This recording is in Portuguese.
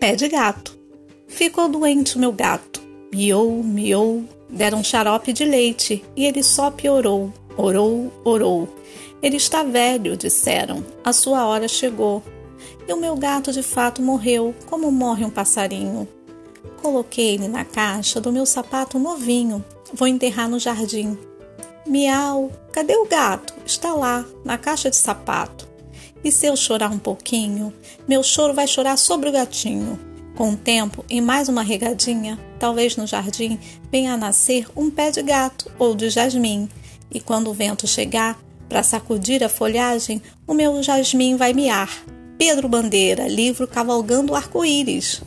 pé de gato. Ficou doente o meu gato. Miou, miou. Deram xarope de leite e ele só piorou. Orou, orou. Ele está velho, disseram. A sua hora chegou. E o meu gato de fato morreu, como morre um passarinho. Coloquei ele na caixa do meu sapato novinho. Vou enterrar no jardim. Miau, cadê o gato? Está lá, na caixa de sapato. E se eu chorar um pouquinho, meu choro vai chorar sobre o gatinho. Com o tempo e mais uma regadinha, talvez no jardim venha a nascer um pé de gato ou de jasmim. E quando o vento chegar, para sacudir a folhagem, o meu jasmim vai miar. Pedro Bandeira, livro Cavalgando o Arco-Íris.